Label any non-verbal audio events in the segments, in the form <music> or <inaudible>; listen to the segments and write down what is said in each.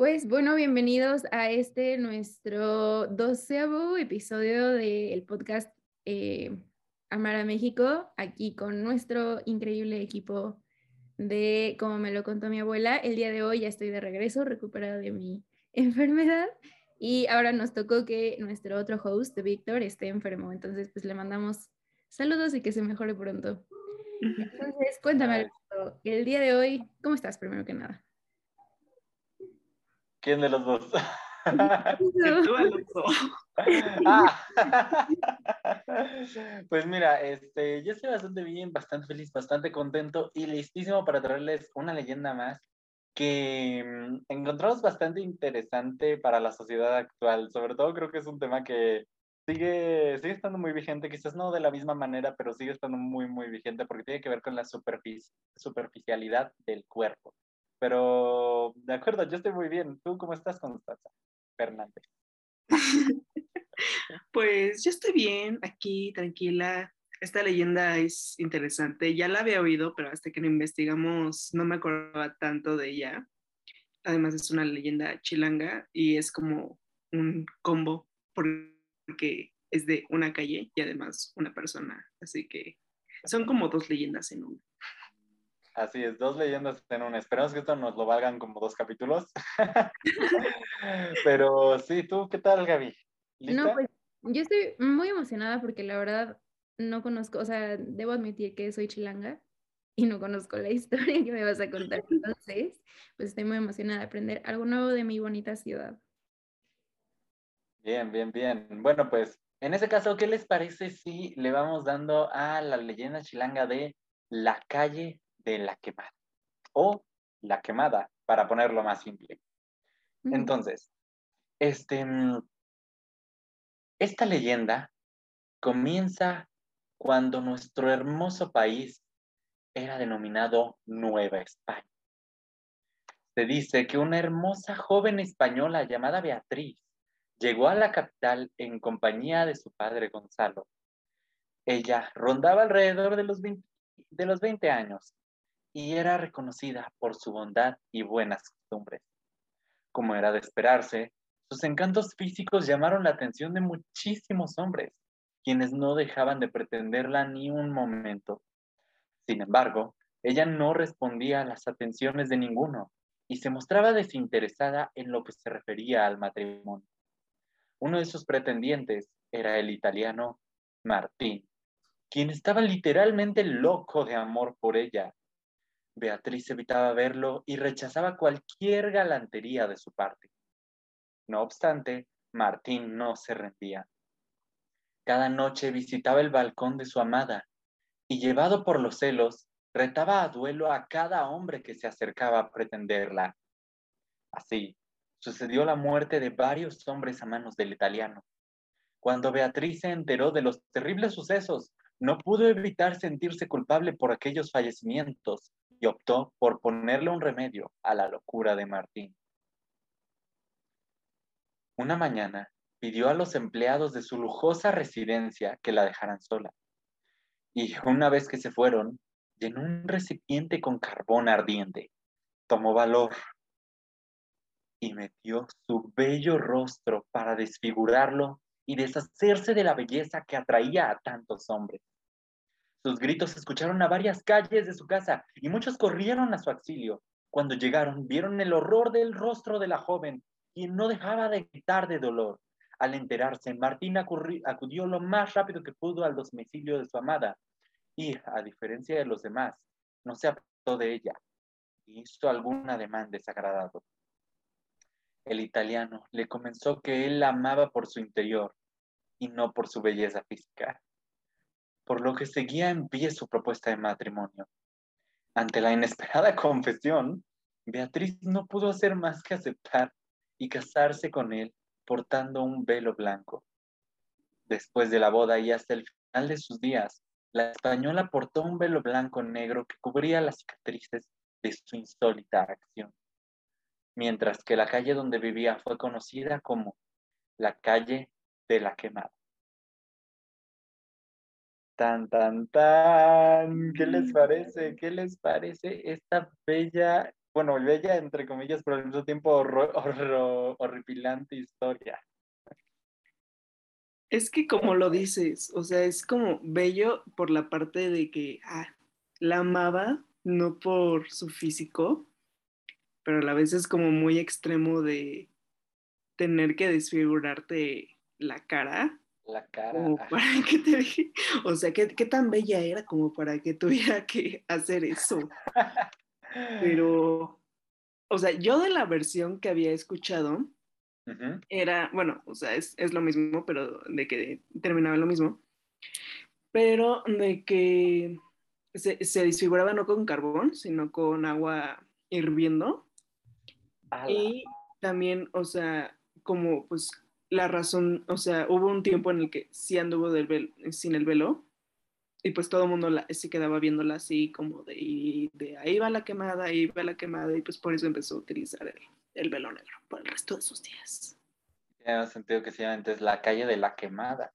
Pues bueno, bienvenidos a este nuestro doceavo episodio del podcast eh, Amar a México, aquí con nuestro increíble equipo de Como me lo contó mi abuela. El día de hoy ya estoy de regreso, recuperada de mi <laughs> enfermedad. Y ahora nos tocó que nuestro otro host, Víctor, esté enfermo. Entonces, pues le mandamos saludos y que se mejore pronto. Entonces, cuéntame, el día de hoy, ¿cómo estás primero que nada? ¿Quién de los dos? <laughs> Ah. <laughs> pues mira, este, yo estoy bastante bien, bastante feliz, bastante contento y listísimo para traerles una leyenda más que mm, encontramos bastante interesante para la sociedad actual. Sobre todo creo que es un tema que sigue, sigue estando muy vigente, quizás no de la misma manera, pero sigue estando muy, muy vigente porque tiene que ver con la superficialidad del cuerpo. Pero, de acuerdo, yo estoy muy bien. ¿Tú cómo estás, Constanza Fernández? <laughs> pues yo estoy bien, aquí, tranquila. Esta leyenda es interesante. Ya la había oído, pero hasta que lo investigamos no me acordaba tanto de ella. Además es una leyenda chilanga y es como un combo porque es de una calle y además una persona. Así que son como dos leyendas en una. Así es, dos leyendas en una. Esperamos que esto nos lo valgan como dos capítulos. <laughs> <laughs> Pero sí, ¿tú qué tal, Gaby? No, pues yo estoy muy emocionada porque la verdad no conozco, o sea, debo admitir que soy chilanga y no conozco la <laughs> historia que me vas a contar. Entonces, pues estoy muy emocionada de aprender algo nuevo de mi bonita ciudad. Bien, bien, bien. Bueno, pues en ese caso, ¿qué les parece si le vamos dando a la leyenda chilanga de la calle de la quemada o la quemada, para ponerlo más simple. Entonces, este, mm, esta leyenda comienza cuando nuestro hermoso país era denominado Nueva España. Se dice que una hermosa joven española llamada Beatriz llegó a la capital en compañía de su padre Gonzalo. Ella rondaba alrededor de los de los 20 años y era reconocida por su bondad y buenas costumbres. Como era de esperarse, sus encantos físicos llamaron la atención de muchísimos hombres, quienes no dejaban de pretenderla ni un momento. Sin embargo, ella no respondía a las atenciones de ninguno y se mostraba desinteresada en lo que se refería al matrimonio. Uno de sus pretendientes era el italiano Martín, quien estaba literalmente loco de amor por ella Beatriz evitaba verlo y rechazaba cualquier galantería de su parte. No obstante, Martín no se rendía. Cada noche visitaba el balcón de su amada y, llevado por los celos, retaba a duelo a cada hombre que se acercaba a pretenderla. Así, sucedió la muerte de varios hombres a manos del italiano. Cuando Beatriz se enteró de los terribles sucesos, no pudo evitar sentirse culpable por aquellos fallecimientos y optó por ponerle un remedio a la locura de Martín. Una mañana pidió a los empleados de su lujosa residencia que la dejaran sola. Y una vez que se fueron, llenó un recipiente con carbón ardiente, tomó valor y metió su bello rostro para desfigurarlo y deshacerse de la belleza que atraía a tantos hombres. Sus gritos se escucharon a varias calles de su casa y muchos corrieron a su auxilio. Cuando llegaron, vieron el horror del rostro de la joven, quien no dejaba de gritar de dolor. Al enterarse, Martín acudió lo más rápido que pudo al domicilio de su amada y, a diferencia de los demás, no se apartó de ella y hizo algún ademán desagradado. El italiano le comenzó que él la amaba por su interior y no por su belleza física por lo que seguía en pie su propuesta de matrimonio. Ante la inesperada <laughs> confesión, Beatriz no pudo hacer más que aceptar y casarse con él portando un velo blanco. Después de la boda y hasta el final de sus días, la española portó un velo blanco negro que cubría las cicatrices de su insólita acción, mientras que la calle donde vivía fue conocida como la calle de la quemada. Tan, tan, tan. ¿Qué les parece? ¿Qué les parece esta bella bueno, bella entre comillas, pero al mismo tiempo horror- horror- horripilante historia. Es que como lo dices, o sea, es como bello por la parte de que ah, la amaba, no por su físico, pero a la vez es como muy extremo de tener que desfigurarte la cara La cara. como para <laughs> que te deje- o sea, ¿qué, qué tan bella era como para que tuviera que hacer eso. Pero, o sea, yo de la versión que había escuchado, era, bueno, o sea, es, es lo mismo, pero de que terminaba lo mismo, pero de que se, se desfiguraba no con carbón, sino con agua hirviendo. Ala. Y también, o sea, como pues la razón, o sea, hubo un tiempo en el que sí anduvo del vel- sin el velo y pues todo el mundo la, se quedaba viéndola así como de, ahí va la quemada, ahí va la quemada y pues por eso empezó a utilizar el, el velo negro por el resto de sus días. Tiene sentido que se llama entonces la calle de la quemada.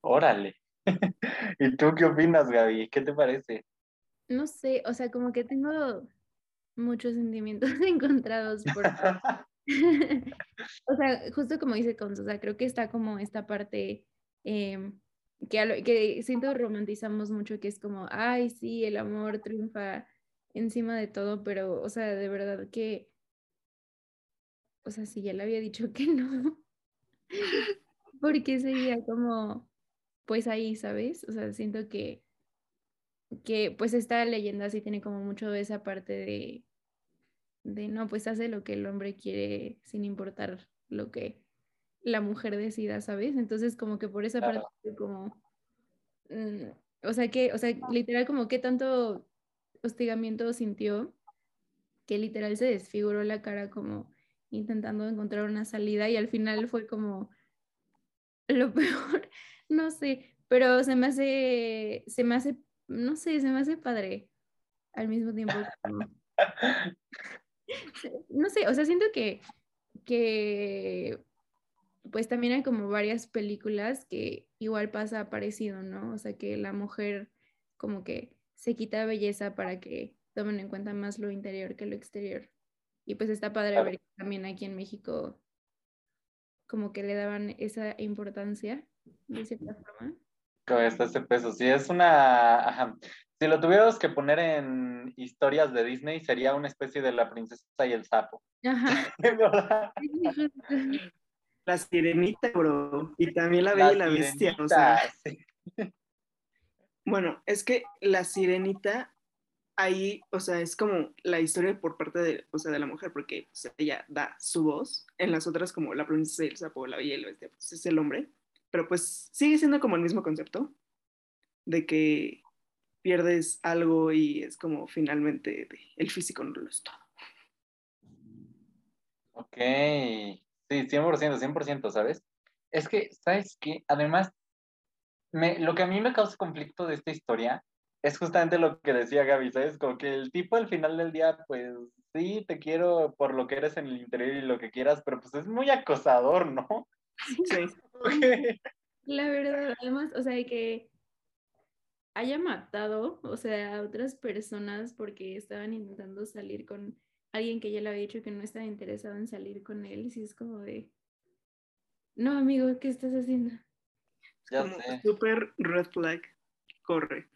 Órale. <laughs> ¿Y tú qué opinas, Gaby? ¿Qué te parece? No sé, o sea, como que tengo muchos sentimientos <laughs> encontrados por... <laughs> <laughs> o sea, justo como dice Cons, o sea, creo que está como esta parte em, que, que siento romantizamos mucho, que es como, ay, sí, el amor triunfa encima de todo, pero, o sea, de verdad que, o sea, si ya le había dicho <laughs> que no, ¿por qué seguía como, pues ahí, ¿sabes? O sea, siento que, que pues esta leyenda sí tiene como mucho esa parte de de no, pues hace lo que el hombre quiere sin importar lo que la mujer decida, ¿sabes? Entonces como que por esa parte Claro. fue como, mm, o sea que, o sea, literal como que tanto hostigamiento sintió que literal se desfiguró la cara como intentando encontrar una salida y al final fue como lo <laughs> peor, no sé, pero se me hace, se me hace, no sé, se me hace padre al mismo tiempo. <laughs> como- no sé, o sea, siento que, que pues también hay como varias películas que igual pasa parecido, ¿no? O sea, que la mujer como que se quita belleza para que tomen en cuenta más lo interior que lo exterior. Y pues está padre Claro. ver que también aquí en México como que le daban esa importancia de cierta forma. Este ese peso. Si es una. ajá. Si lo tuviéramos que poner en historias de Disney, sería una especie de la princesa y el sapo. Ajá. <laughs> La sirenita, bro. Y también la bella y la bestia. O sea, sí. bueno, es que la sirenita ahí, o sea, es como la historia por parte de, o sea, de la mujer, porque o sea, ella da su voz. En las otras, como la princesa y el sapo, la bella y la bestia, pues es el hombre. Pero pues sigue siendo como el mismo concepto de que pierdes algo y es como finalmente el físico no lo es todo. Ok. Sí, 100%, 100%, ¿sabes? Es que, ¿sabes qué? Además, me, lo que a mí me causa conflicto de esta historia es justamente lo que decía Gaby, ¿sabes? Como que el tipo al final del día, pues sí, te quiero por lo que eres en el interior y lo que quieras, pero pues es muy acosador, ¿no? Sí. <laughs> Que- La verdad, además, o sea, que haya matado, o sea, a otras personas porque estaban intentando salir con alguien que ya le había dicho que no estaba interesado en salir con él, y sí es como de, no, amigo, ¿qué estás haciendo? Ya como sé. super red flag. Corre.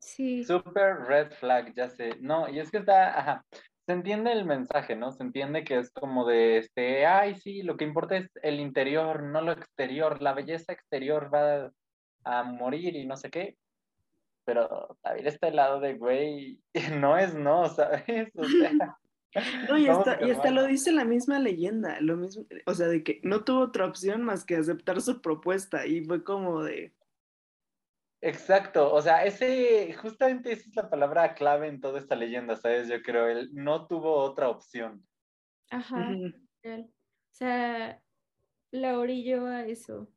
Sí, Super red flag, ya sé. No, y es que está, ajá, se entiende el mensaje, ¿no? Se entiende que es como de, este, ay, sí, lo que importa es el interior, no lo exterior. La belleza exterior va a morir y no sé qué. Pero también está el lado de, güey, <laughs> no es no, ¿sabes? O sea, <laughs> No, y hasta, y hasta lo dice la misma leyenda, lo mismo, o sea, de que no tuvo otra opción más que aceptar su propuesta y fue como de, Exacto, o sea, ese, justamente esa es la palabra clave en toda esta leyenda, ¿sabes? Yo creo, él no tuvo otra opción. ajá, real. O sea, la orilló a eso,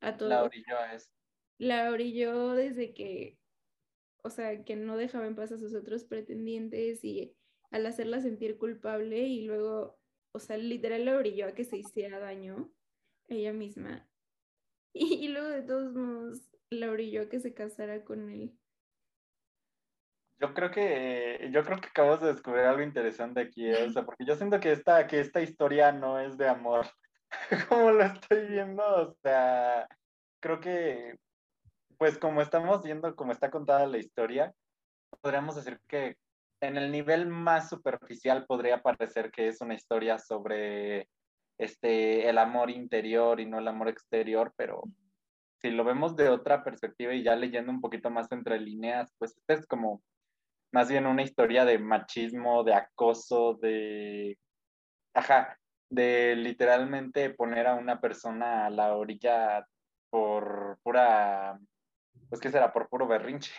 a todo. La orilló a eso. la orilló desde que, o sea, que no dejaba en paz a sus otros pretendientes y al hacerla sentir culpable y luego, o sea, literal la orilló a que se hiciera daño ella misma. <laughs> Y, luego de todos modos la orilló a que se casara con él. Yo creo que yo creo que acabas de descubrir algo interesante aquí, ¿eh? o sea, porque yo siento que esta, que esta historia no es de amor, <laughs> como lo estoy viendo, o sea, creo que, pues como estamos viendo, como está contada la historia, podríamos decir que en el nivel más superficial podría parecer que es una historia sobre este, el amor interior y no el amor exterior, pero si lo vemos de otra perspectiva y ya leyendo un poquito más entre líneas, pues esta es como más bien una historia de machismo, de acoso, de, ajá, de literalmente poner a una persona a la orilla por pura, pues qué será, por puro berrinche.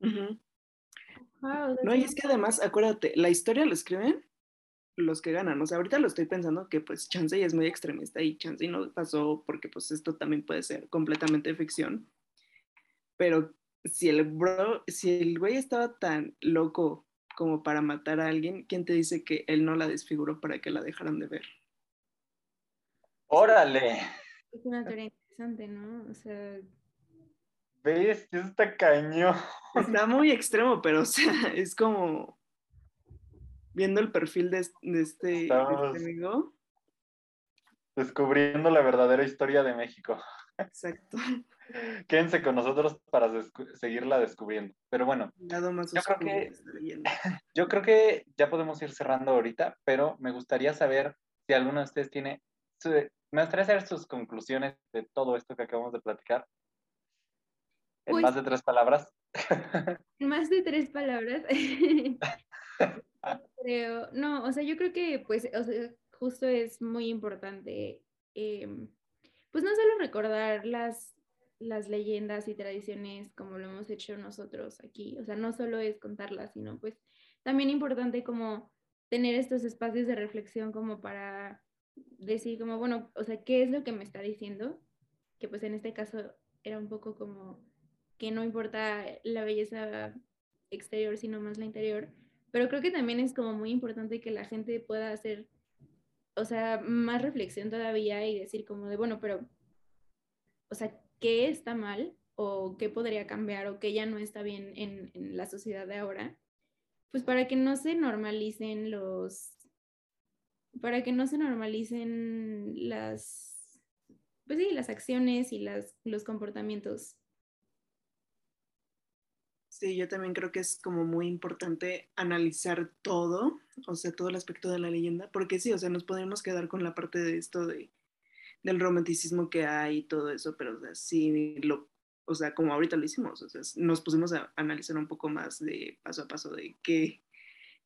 no, y es que además, acuérdate, la historia lo escriben los que ganan. O sea, ahorita lo estoy pensando que pues Chansey es muy extremista y Chansey no pasó porque pues esto también puede ser completamente ficción. Pero si el bro, si el güey estaba tan loco como para matar a alguien, ¿quién te dice que él no la desfiguró para que la dejaran de ver? ¡Órale! Es una teoría interesante, ¿no? O sea... ¿Ves? Eso está cañón. Está muy extremo, pero o sea, <laughs> es como viendo el perfil de, este, de este amigo. Descubriendo la verdadera historia de México. Exacto. <laughs> Quédense con nosotros para seguirla descubriendo. Pero bueno, yo creo, que, <laughs> yo creo que ya podemos ir cerrando ahorita, pero me gustaría saber si alguno de ustedes tiene, me gustaría saber sus conclusiones de todo esto que acabamos de platicar. En pues más de tres palabras. <laughs> En más de tres palabras. <laughs> creo, no, o sea, yo creo que pues, o sea, justo es muy importante, em, pues no solo recordar las las leyendas y tradiciones como lo hemos hecho nosotros aquí. O sea, no solo es contarlas, sino pues también importante como tener estos espacios de reflexión como para decir como, bueno, o sea, ¿qué es lo que me está diciendo? Que pues en este caso era un poco como que no importa la belleza exterior, sino más la interior. Pero creo que también es como muy importante que la gente pueda hacer, o sea, más reflexión todavía y decir como de, bueno, pero, o sea, qué está mal o qué podría cambiar o qué ya no está bien en, la sociedad de ahora, pues para que no se normalicen los, para que no se normalicen las, pues sí, las acciones y las, los comportamientos. Sí, yo también creo que es como muy importante analizar todo, o sea, todo el aspecto de la leyenda, porque sí, o sea, nos podemos quedar con la parte de esto de del romanticismo que hay y todo eso, pero o sí lo, o sea, como ahorita lo hicimos, o sea, nos pusimos a analizar un poco más de paso a paso de qué,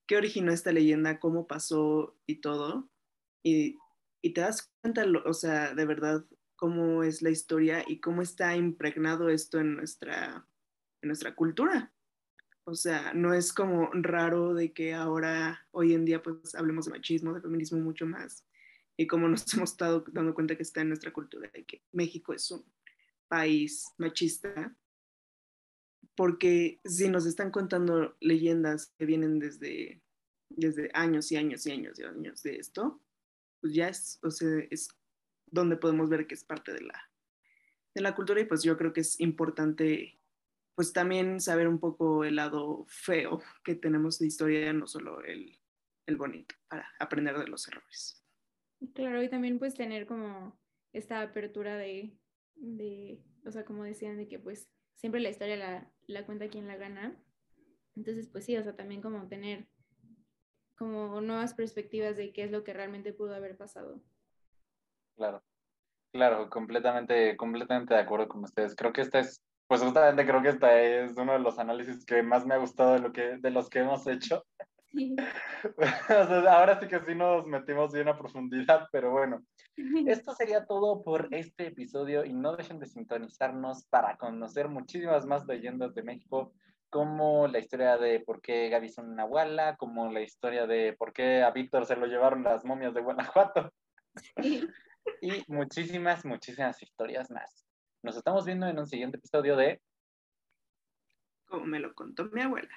qué originó esta leyenda, cómo pasó y todo, y, y te das cuenta, o sea, de verdad, cómo es la historia y cómo está impregnado esto en nuestra, en nuestra cultura. O sea, no es como raro de que ahora, hoy en día, pues hablemos de machismo, de feminismo mucho más y como nos <laughs> hemos estado dando cuenta que está en nuestra cultura de que México es un país machista, porque si nos están contando leyendas que vienen desde, desde años y años y años y años de esto, pues ya es, o sea, es donde podemos ver que es parte de la, de la cultura y pues yo creo que es importante pues también saber un poco el lado feo que tenemos de historia, no solo el, el bonito, para aprender de los errores. Claro, y también pues tener como esta apertura de, o sea, como decían, de que pues siempre la historia la, la cuenta quien la gana. Entonces, pues sí, o sea, también como tener como nuevas perspectivas de qué es lo que realmente pudo haber pasado. Claro, claro, completamente, completamente de acuerdo con ustedes. Creo que esta es, pues justamente creo que esta es uno de los análisis que más me ha gustado de, lo que, de los que hemos hecho. <laughs> ahora sí que sí nos metimos bien a profundidad, pero bueno. <laughs> Esto sería todo por este episodio y no dejen de sintonizarnos para conocer muchísimas más leyendas de México, como la historia de por qué Gaby son una abuela, como la historia de por qué a Víctor se lo llevaron las momias de Guanajuato. <laughs> Y muchísimas, muchísimas historias más. Nos estamos viendo en un siguiente episodio de... Como me lo contó mi abuela.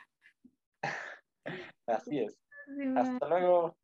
<laughs> Así es. Hasta luego.